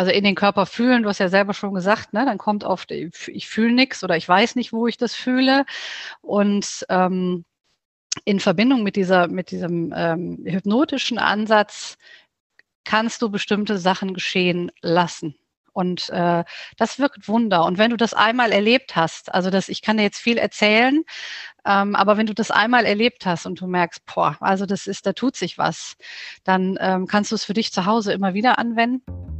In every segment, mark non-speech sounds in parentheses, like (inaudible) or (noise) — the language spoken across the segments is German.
also in den Körper fühlen, du hast ja selber schon gesagt, ne, dann kommt oft, ich fühle nichts oder ich weiß nicht, wo ich das fühle. Und ähm, in Verbindung mit dieser, mit diesem ähm, hypnotischen Ansatz kannst du bestimmte Sachen geschehen lassen. Und äh, das wirkt Wunder. Und wenn du das einmal erlebt hast, also das, ich kann dir jetzt viel erzählen, ähm, aber wenn du das einmal erlebt hast und du merkst, boah, also das ist, da tut sich was, dann ähm, kannst du es für dich zu Hause immer wieder anwenden.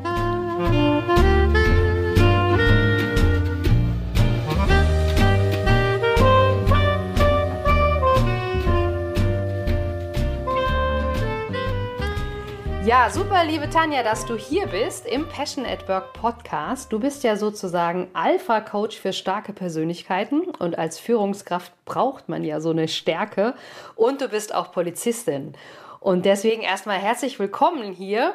Ja, super, liebe Tanja, dass du hier bist im Passion at Work Podcast. Du bist ja sozusagen Alpha-Coach für starke Persönlichkeiten und als Führungskraft braucht man ja so eine Stärke und du bist auch Polizistin. Und deswegen erstmal herzlich willkommen hier.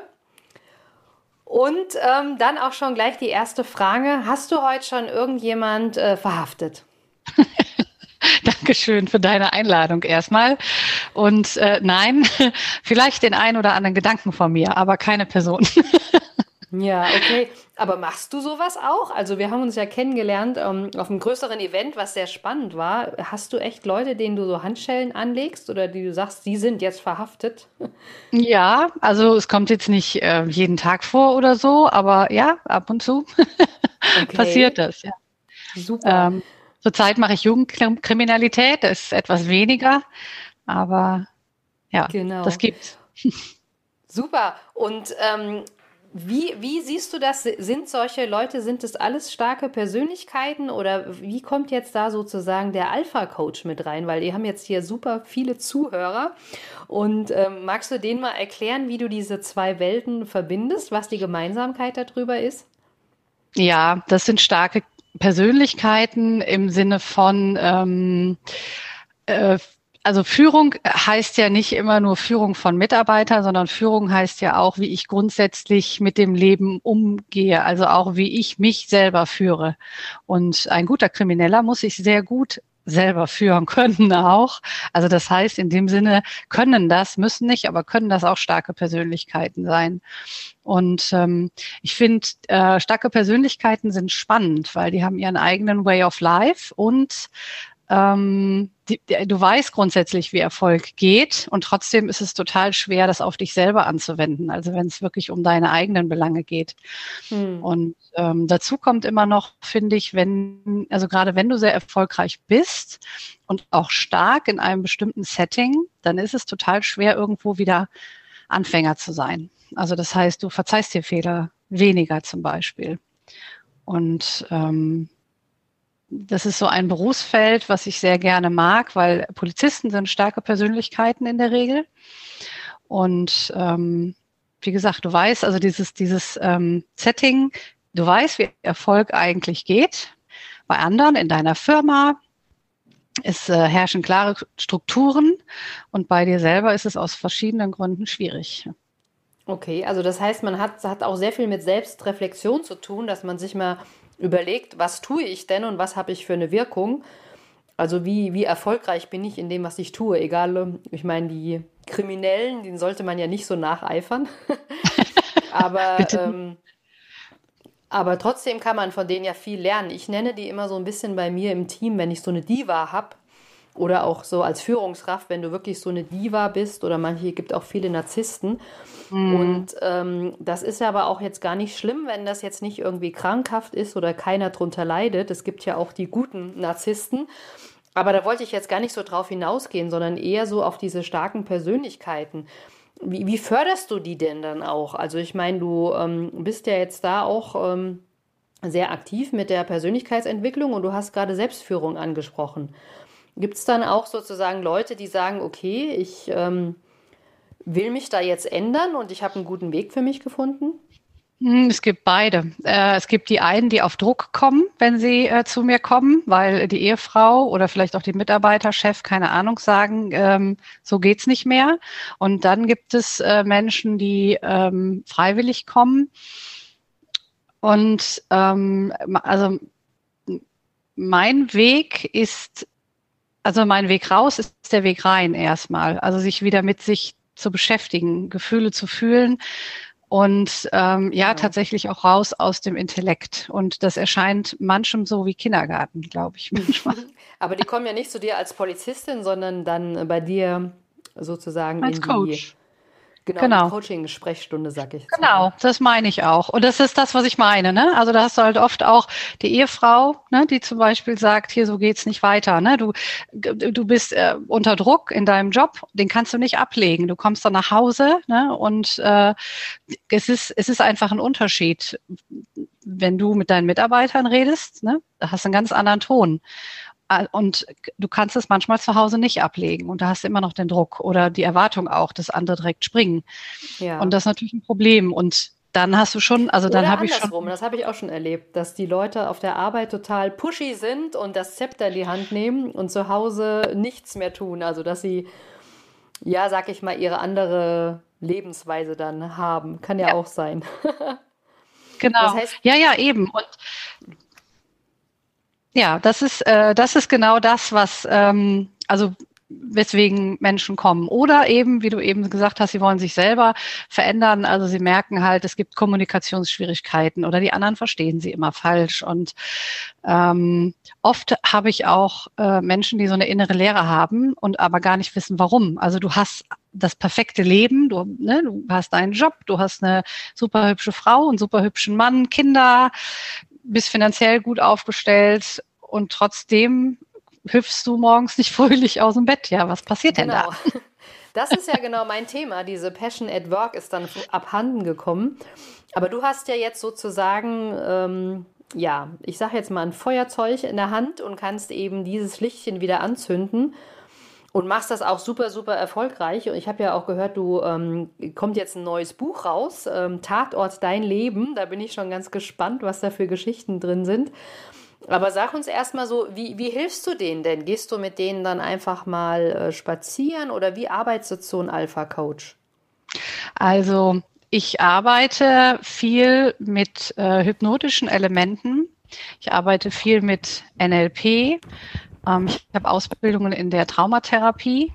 Und ähm, dann auch schon gleich die erste Frage. Hast du heute schon irgendjemand äh, verhaftet? (laughs) (laughs) Dankeschön für deine Einladung erstmal. Und äh, nein, (laughs) vielleicht den einen oder anderen Gedanken von mir, aber keine Person. (laughs) Ja, okay. Aber machst du sowas auch? Also wir haben uns ja kennengelernt ähm, auf einem größeren Event, was sehr spannend war. Hast du echt Leute, denen du so Handschellen anlegst oder die du sagst, die sind jetzt verhaftet? Ja, also es kommt jetzt nicht äh, jeden Tag vor oder so, aber ja, ab und zu okay. passiert das, ja. Super. Ähm, Zurzeit mache ich Jugendkriminalität, das ist etwas weniger, aber ja, genau. das gibt's. (laughs) Super. Und ähm, wie, wie siehst du das? Sind solche Leute, sind es alles starke Persönlichkeiten oder wie kommt jetzt da sozusagen der Alpha-Coach mit rein? Weil die haben jetzt hier super viele Zuhörer. Und ähm, magst du denen mal erklären, wie du diese zwei Welten verbindest, was die Gemeinsamkeit darüber ist? Ja, das sind starke Persönlichkeiten im Sinne von ähm, äh, also Führung heißt ja nicht immer nur Führung von Mitarbeitern, sondern Führung heißt ja auch, wie ich grundsätzlich mit dem Leben umgehe, also auch wie ich mich selber führe. Und ein guter Krimineller muss sich sehr gut selber führen können auch. Also das heißt, in dem Sinne können das, müssen nicht, aber können das auch starke Persönlichkeiten sein. Und ähm, ich finde, äh, starke Persönlichkeiten sind spannend, weil die haben ihren eigenen Way of Life und ähm, die, die, du weißt grundsätzlich, wie Erfolg geht und trotzdem ist es total schwer, das auf dich selber anzuwenden. Also wenn es wirklich um deine eigenen Belange geht. Hm. Und ähm, dazu kommt immer noch, finde ich, wenn, also gerade wenn du sehr erfolgreich bist und auch stark in einem bestimmten Setting, dann ist es total schwer, irgendwo wieder Anfänger zu sein. Also das heißt, du verzeihst dir Fehler weniger zum Beispiel. Und ähm, das ist so ein Berufsfeld, was ich sehr gerne mag, weil Polizisten sind starke Persönlichkeiten in der Regel. Und ähm, wie gesagt, du weißt, also dieses, dieses ähm, Setting, du weißt, wie Erfolg eigentlich geht. Bei anderen in deiner Firma, es äh, herrschen klare Strukturen und bei dir selber ist es aus verschiedenen Gründen schwierig. Okay, also das heißt, man hat, hat auch sehr viel mit Selbstreflexion zu tun, dass man sich mal überlegt, was tue ich denn und was habe ich für eine Wirkung. Also wie, wie erfolgreich bin ich in dem, was ich tue. Egal, ich meine, die Kriminellen, denen sollte man ja nicht so nacheifern. (laughs) aber, (laughs) ähm, aber trotzdem kann man von denen ja viel lernen. Ich nenne die immer so ein bisschen bei mir im Team, wenn ich so eine Diva habe, oder auch so als Führungskraft, wenn du wirklich so eine Diva bist oder manche gibt auch viele Narzissten. Mhm. Und ähm, das ist aber auch jetzt gar nicht schlimm, wenn das jetzt nicht irgendwie krankhaft ist oder keiner drunter leidet. Es gibt ja auch die guten Narzissten. Aber da wollte ich jetzt gar nicht so drauf hinausgehen, sondern eher so auf diese starken Persönlichkeiten. Wie, wie förderst du die denn dann auch? Also ich meine, du ähm, bist ja jetzt da auch ähm, sehr aktiv mit der Persönlichkeitsentwicklung und du hast gerade Selbstführung angesprochen. Gibt es dann auch sozusagen Leute, die sagen, okay, ich ähm, will mich da jetzt ändern und ich habe einen guten Weg für mich gefunden? Hm, es gibt beide. Äh, es gibt die einen, die auf Druck kommen, wenn sie äh, zu mir kommen, weil die Ehefrau oder vielleicht auch die Mitarbeiter, Chef, keine Ahnung, sagen, ähm, so geht's nicht mehr. Und dann gibt es äh, Menschen, die ähm, freiwillig kommen. Und ähm, also mein Weg ist, also mein Weg raus ist der Weg rein erstmal. Also sich wieder mit sich zu beschäftigen, Gefühle zu fühlen und ähm, ja, ja, tatsächlich auch raus aus dem Intellekt. Und das erscheint manchem so wie Kindergarten, glaube ich manchmal. (laughs) Aber die kommen ja nicht zu dir als Polizistin, sondern dann bei dir sozusagen als in Coach. die Genau, Genau. Coaching-Sprechstunde, sag ich. Genau, das meine ich auch. Und das ist das, was ich meine. Ne? Also da hast du halt oft auch die Ehefrau, ne, die zum Beispiel sagt, hier so geht's nicht weiter. Ne? Du, du bist äh, unter Druck in deinem Job, den kannst du nicht ablegen. Du kommst dann nach Hause ne? und äh, es ist es ist einfach ein Unterschied, wenn du mit deinen Mitarbeitern redest. Ne? Da hast du einen ganz anderen Ton. Äh, Und du kannst es manchmal zu Hause nicht ablegen und da hast du immer noch den Druck oder die Erwartung auch, dass andere direkt springen. Ja. Und das ist natürlich ein Problem. Und dann hast du schon, also dann habe ich schon. das habe ich auch schon erlebt, dass die Leute auf der Arbeit total pushy sind und das Zepter in die Hand nehmen und zu Hause nichts mehr tun. Also dass sie, ja, sag ich mal, ihre andere Lebensweise dann haben. Kann ja, Ja. auch sein. (laughs) Genau. Das heißt- ja, ja, eben. Und ja, das ist, äh, das ist genau das, was, ähm, also weswegen Menschen kommen. Oder eben, wie du eben gesagt hast, sie wollen sich selber verändern. Also sie merken halt, es gibt Kommunikationsschwierigkeiten oder die anderen verstehen sie immer falsch. Und ähm, oft habe ich auch äh, Menschen, die so eine innere Leere haben und aber gar nicht wissen, warum. Also du hast das perfekte Leben, du, ne, du hast einen Job, du hast eine super hübsche Frau, einen super hübschen Mann, Kinder, bist finanziell gut aufgestellt und trotzdem hüpfst du morgens nicht (laughs) fröhlich aus dem Bett. Ja, was passiert denn Genau. da? (laughs) Das ist ja genau mein Thema. Diese Passion at Work ist dann abhanden gekommen. Aber du hast ja jetzt sozusagen, ähm, ja, ich sage jetzt mal ein Feuerzeug in der Hand und kannst eben dieses Lichtchen wieder anzünden und machst das auch super, super erfolgreich. Und ich habe ja auch gehört, du ähm, kommt jetzt ein neues Buch raus, ähm, Tatort Dein Leben. Da bin ich schon ganz gespannt, was da für Geschichten drin sind. Aber sag uns erstmal so, wie, wie hilfst du denen denn? Gehst du mit denen dann einfach mal äh, spazieren oder wie arbeitet so ein Alpha-Coach? Also ich arbeite viel mit äh, hypnotischen Elementen. Ich arbeite viel mit NLP. Ähm, ich habe Ausbildungen in der Traumatherapie.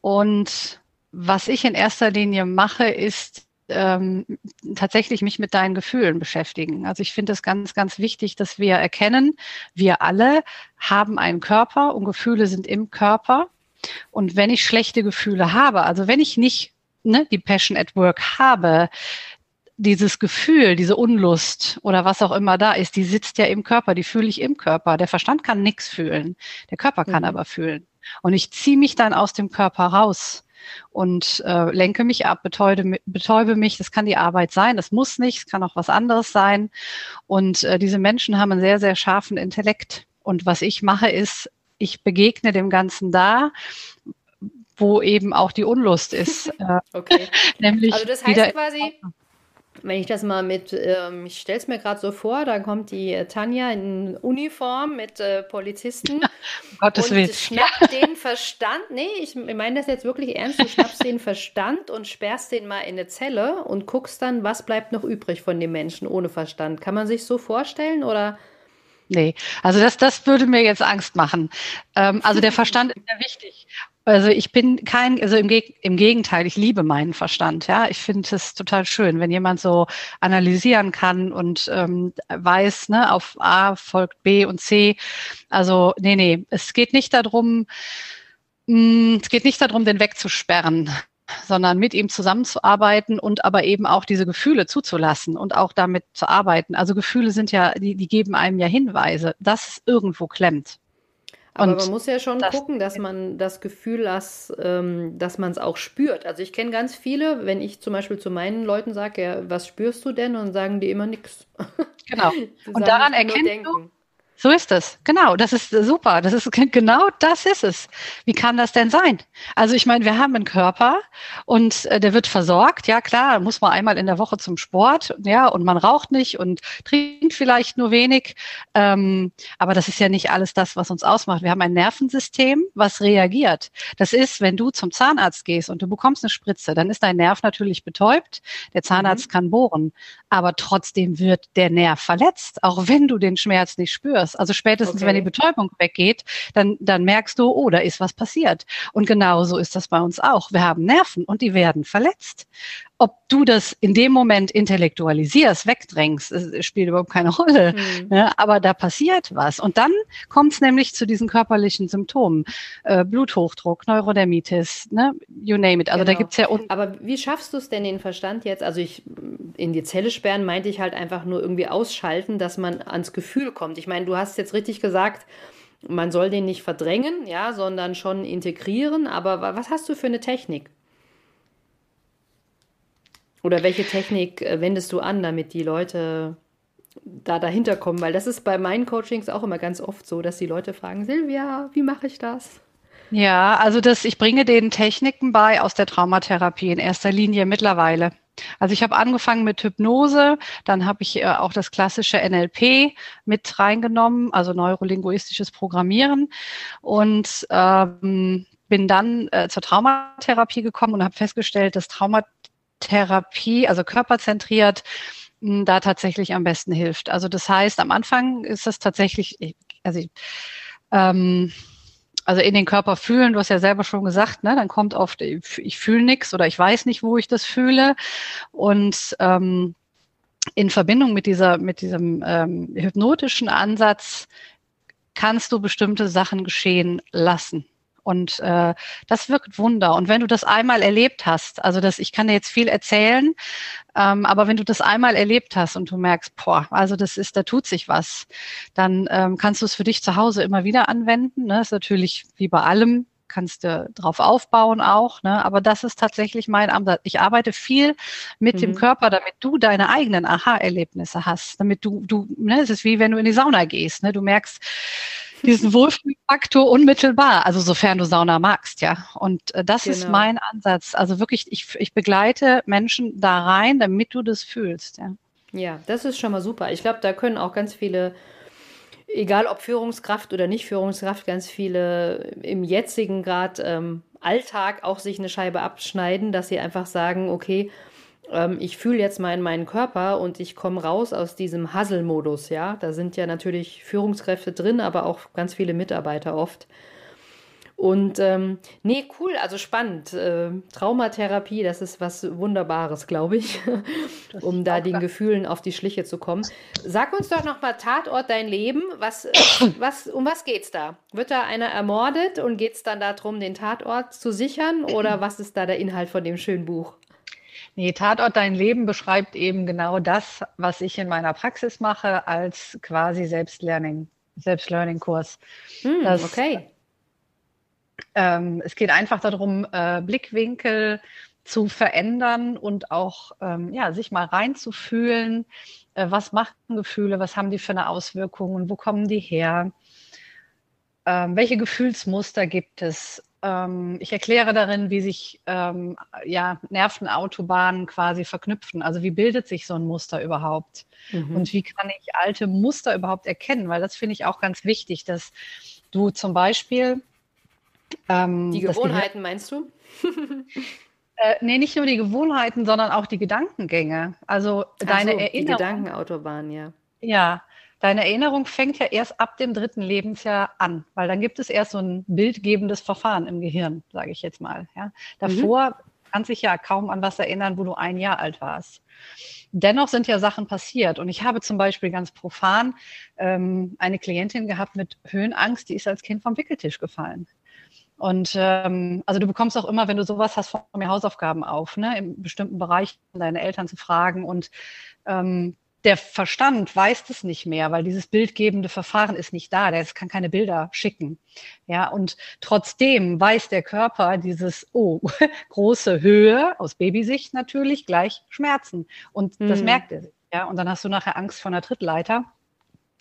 Und was ich in erster Linie mache, ist ähm, tatsächlich mich mit deinen Gefühlen beschäftigen. Also ich finde es ganz, ganz wichtig, dass wir erkennen, wir alle haben einen Körper und Gefühle sind im Körper. Und wenn ich schlechte Gefühle habe, also wenn ich nicht ne, die Passion at Work habe, dieses Gefühl, diese Unlust oder was auch immer da ist, die sitzt ja im Körper, die fühle ich im Körper. Der Verstand kann nichts fühlen, der Körper kann Mhm. aber fühlen. Und ich ziehe mich dann aus dem Körper raus und äh, lenke mich ab, betäube, betäube mich. Das kann die Arbeit sein, das muss nicht, es kann auch was anderes sein. Und äh, diese Menschen haben einen sehr, sehr scharfen Intellekt. Und was ich mache, ist, ich begegne dem Ganzen da, wo eben auch die Unlust ist, (laughs) äh, Okay. (laughs) nämlich Also das heißt quasi, wenn ich das mal mit, ähm, ich stelle es mir gerade so vor, da kommt die äh, Tanja in Uniform mit äh, Polizisten (laughs) Gottes und Willen. schnappt den Verstand. Nee, ich meine das jetzt wirklich ernst. Du schnappst den Verstand und sperrst den mal in eine Zelle und guckst dann, was bleibt noch übrig von dem Menschen ohne Verstand. Kann man sich so vorstellen oder? Nee, also das, das würde mir jetzt Angst machen. Ähm, also der (laughs) Verstand ist sehr wichtig. Also ich bin kein, also im, Geg im Gegenteil, ich liebe meinen Verstand. Ja, ich finde es total schön, wenn jemand so analysieren kann und ähm, weiß, ne, auf A folgt B und C. Also nee, nee, es geht nicht darum, mh, es geht nicht darum, den wegzusperren sondern mit ihm zusammenzuarbeiten und aber eben auch diese Gefühle zuzulassen und auch damit zu arbeiten. Also Gefühle sind ja, die, die geben einem ja Hinweise, dass es irgendwo klemmt. Aber Und man muss ja schon das- gucken, dass man das Gefühl hat, ähm, dass man es auch spürt. Also ich kenne ganz viele, wenn ich zum Beispiel zu meinen Leuten sage, ja, was spürst du denn? Und sagen die immer nichts. Genau. (laughs) Und daran erkennst du, So ist es. Genau. Das ist super. Das ist (laughs) genau das ist es. Wie kann das denn sein? Also ich meine, wir haben einen Körper und äh, der wird versorgt. Ja klar, muss man einmal in der Woche zum Sport. Ja und man raucht nicht und trinkt vielleicht nur wenig. Ähm, aber das ist ja nicht alles das, was uns ausmacht. Wir haben ein Nervensystem, was reagiert. Das ist, wenn du zum Zahnarzt gehst und du bekommst eine Spritze, dann ist dein Nerv natürlich betäubt. Der Zahnarzt mhm. kann bohren, aber trotzdem wird der Nerv verletzt, auch wenn du den Schmerz nicht spürst anders. Also spätestens, okay. wenn die Betäubung weggeht, dann, dann merkst du, oh, da ist was passiert. Und genau so ist das bei uns auch. Wir haben Nerven und die werden verletzt ob du das in dem Moment intellektualisierst, wegdrängst, spielt überhaupt keine Rolle. Mhm. Ne? Aber da passiert was. Und dann kommt es nämlich zu diesen körperlichen Symptomen. Äh, Bluthochdruck, Neurodermitis, ne? you name it. Also genau. da gibt's ja... Aber wie schaffst du es denn, den Verstand jetzt, also ich in die Zelle sperren, meinte ich halt einfach nur irgendwie ausschalten, dass man ans Gefühl kommt. Ich meine, du hast jetzt richtig gesagt, man soll den nicht verdrängen, ja, sondern schon integrieren. Aber was hast du für eine Technik? Oder welche Technik äh, wendest du an, damit die Leute da dahinter kommen? Weil das ist bei meinen Coachings auch immer ganz oft so, dass die Leute fragen, Silvia, wie mache ich das? Ja, also das, ich bringe denen Techniken bei aus der Traumatherapie in erster Linie mittlerweile. Also ich habe angefangen mit Hypnose, dann habe ich äh, auch das klassische NLP mit reingenommen, also neurolinguistisches Programmieren und ähm, bin dann äh, zur Traumatherapie gekommen und habe festgestellt, dass Trauma Therapie, also körperzentriert, hm, da tatsächlich am besten hilft. Also das heißt, am Anfang ist das tatsächlich, also ähm, also in den Körper fühlen, du hast ja selber schon gesagt, ne, dann kommt oft, ich fühle nichts oder ich weiß nicht, wo ich das fühle. Und ähm, in Verbindung mit dieser, mit diesem ähm, hypnotischen Ansatz kannst du bestimmte Sachen geschehen lassen. Und äh, das wirkt Wunder. Und wenn du das einmal erlebt hast, also das, ich kann dir jetzt viel erzählen, ähm, aber wenn du das einmal erlebt hast und du merkst, boah, also das ist, da tut sich was, dann ähm, kannst du es für dich zu Hause immer wieder anwenden. Ne? Ist natürlich wie bei allem, kannst du drauf aufbauen auch, ne? aber das ist tatsächlich mein Amt. Ich arbeite viel mit mhm. dem Körper, damit du deine eigenen Aha-Erlebnisse hast, damit du, du, ne, es ist wie wenn du in die Sauna gehst, ne? du merkst, diesen (laughs) Wohlfühlfaktor unmittelbar, also sofern du Sauna magst, ja. Und äh, das genau. ist mein Ansatz. Also wirklich, ich, ich begleite Menschen da rein, damit du das fühlst, ja. Ja, das ist schon mal super. Ich glaube, da können auch ganz viele, egal ob Führungskraft oder nicht Führungskraft, ganz viele im jetzigen Grad ähm, Alltag auch sich eine Scheibe abschneiden, dass sie einfach sagen, okay, ähm, ich fühle jetzt mal in meinen Körper und ich komme raus aus diesem Hustle-Modus, ja. Da sind ja natürlich Führungskräfte drin, aber auch ganz viele Mitarbeiter oft. Und ähm, nee, cool, also spannend. Äh, Traumatherapie, das ist was Wunderbares, glaube ich, (laughs) um da den Gefühlen auf die Schliche zu kommen. Sag uns doch nochmal Tatort dein Leben. Was, (coughs) was, um was geht's da? Wird da einer ermordet und geht es dann darum, den Tatort zu sichern? Oder (coughs) was ist da der Inhalt von dem schönen Buch? Nee, Tatort Dein Leben beschreibt eben genau das, was ich in meiner Praxis mache, als quasi Selbstlearning, Selbstlearning-Kurs. Hm, okay. Ähm, es geht einfach darum, äh, Blickwinkel zu verändern und auch ähm, ja, sich mal reinzufühlen, äh, was machen Gefühle, was haben die für eine Auswirkung, wo kommen die her, ähm, welche Gefühlsmuster gibt es ich erkläre darin, wie sich ähm, ja, Nervenautobahnen quasi verknüpfen. Also wie bildet sich so ein Muster überhaupt? Mhm. Und wie kann ich alte Muster überhaupt erkennen? Weil das finde ich auch ganz wichtig, dass du zum Beispiel ähm, die Gewohnheiten meinst du? (laughs) äh, nee, nicht nur die Gewohnheiten, sondern auch die Gedankengänge. Also deine so, Erinnerung. Die Gedankenautobahn, ja. Ja, Deine Erinnerung fängt ja erst ab dem dritten Lebensjahr an, weil dann gibt es erst so ein bildgebendes Verfahren im Gehirn, sage ich jetzt mal. Ja. Davor mhm. kannst dich ja kaum an was erinnern, wo du ein Jahr alt warst. Dennoch sind ja Sachen passiert. Und ich habe zum Beispiel ganz profan ähm, eine Klientin gehabt mit Höhenangst, die ist als Kind vom Wickeltisch gefallen. Und ähm, also du bekommst auch immer, wenn du sowas hast, von mir Hausaufgaben auf, ne, in bestimmten Bereichen deine Eltern zu fragen. Und ähm, der Verstand weiß das nicht mehr, weil dieses bildgebende Verfahren ist nicht da. Der kann keine Bilder schicken. Ja, und trotzdem weiß der Körper dieses, oh, (laughs) große Höhe, aus Babysicht natürlich, gleich Schmerzen. Und mhm. das merkt er sich. Ja, und dann hast du nachher Angst vor einer Trittleiter.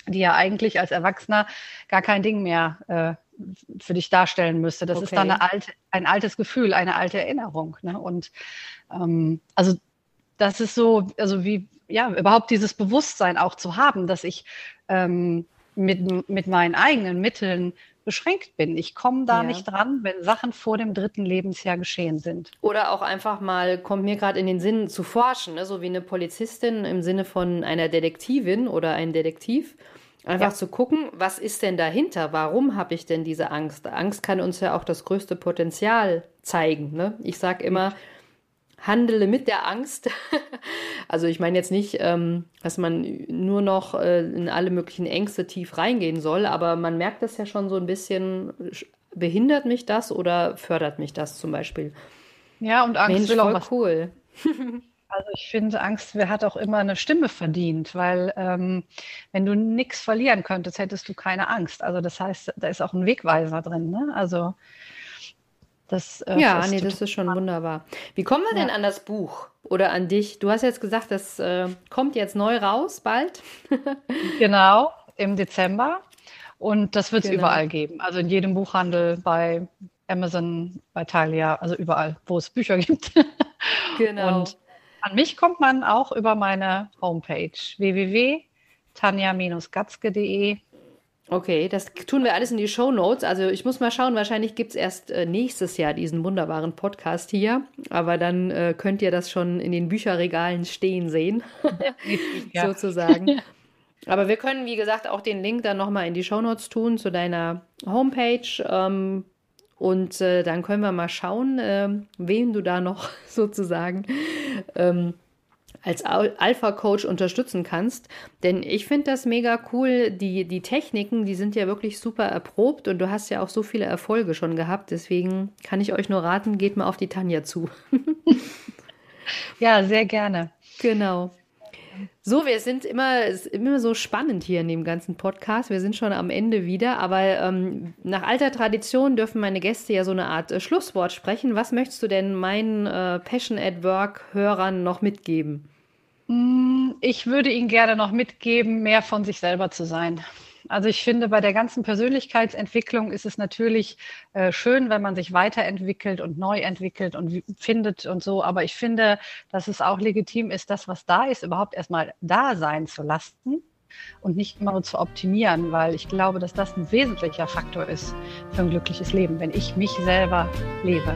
die ja eigentlich als Erwachsener gar kein Ding mehr äh, für dich darstellen müsste. Das okay. ist dann alte, ein altes Gefühl, eine alte Erinnerung. Ne? Und ähm, also das ist so, also wie, ja, überhaupt dieses Bewusstsein auch zu haben, dass ich ähm, mit, mit meinen eigenen Mitteln beschränkt bin. Ich komme da ja. nicht dran, wenn Sachen vor dem dritten Lebensjahr geschehen sind. Oder auch einfach mal, kommt mir gerade in den Sinn, zu forschen, ne? so wie eine Polizistin im Sinne von einer Detektivin oder ein Detektiv. Einfach ja. zu gucken, was ist denn dahinter? Warum habe ich denn diese Angst? Angst kann uns ja auch das größte Potenzial zeigen. Ne? Ich sage immer, handele mit der Angst. (laughs) also ich meine jetzt nicht, ähm, dass man nur noch äh, in alle möglichen Ängste tief reingehen soll, aber man merkt das ja schon so ein bisschen, behindert mich das oder fördert mich das zum Beispiel? Ja, und Angst Mensch, will auch was. cool. (laughs) Also ich finde, Angst hat auch immer eine Stimme verdient, weil ähm, wenn du nichts verlieren könntest, hättest du keine Angst. Also das heißt, da ist auch ein Wegweiser drin. Ne? Also das, äh, ja, nee, das ist schon spannend. wunderbar. Wie kommen wir denn ja. an das Buch oder an dich? Du hast jetzt gesagt, das äh, kommt jetzt neu raus, bald. (laughs) genau, im Dezember. Und das wird es genau. überall geben. Also in jedem Buchhandel, bei Amazon, bei Thalia, also überall, wo es Bücher (laughs) gibt. genau. Und an mich kommt man auch über meine Homepage www.tanja-gatzke.de Okay, das tun wir alles in die Show Notes. Also ich muss mal schauen, wahrscheinlich gibt es erst äh, nächstes Jahr diesen wunderbaren Podcast hier. Aber dann äh, könnt ihr das schon in den Bücherregalen stehen sehen, (laughs) ja. (laughs) sozusagen. Aber wir können, wie gesagt, auch den Link dann nochmal in die Show Notes tun zu deiner Homepage. Ähm, und äh, dann können wir mal schauen, äh, wen du da noch (laughs) sozusagen ähm, als Alpha-Coach unterstützen kannst. Denn ich finde das mega cool. Die, die Techniken, die sind ja wirklich super erprobt und du hast ja auch so viele Erfolge schon gehabt. Deswegen kann ich euch nur raten, geht mal auf die Tanja zu. (laughs) ja, sehr gerne. Genau. So, wir sind immer, ist immer so spannend hier in dem ganzen Podcast. Wir sind schon am Ende wieder, aber ähm, nach alter Tradition dürfen meine Gäste ja so eine Art äh, Schlusswort sprechen. Was möchtest du denn meinen äh, Passion at Work-Hörern noch mitgeben? Mm, ich würde Ihnen gerne noch mitgeben, mehr von sich selber zu sein. Also ich finde, bei der ganzen Persönlichkeitsentwicklung ist es natürlich äh, schön, wenn man sich weiterentwickelt und neu entwickelt und findet und so. Aber ich finde, dass es auch legitim ist, das, was da ist, überhaupt erstmal da sein zu lassen und nicht immer nur zu optimieren, weil ich glaube, dass das ein wesentlicher Faktor ist für ein glückliches Leben, wenn ich mich selber lebe.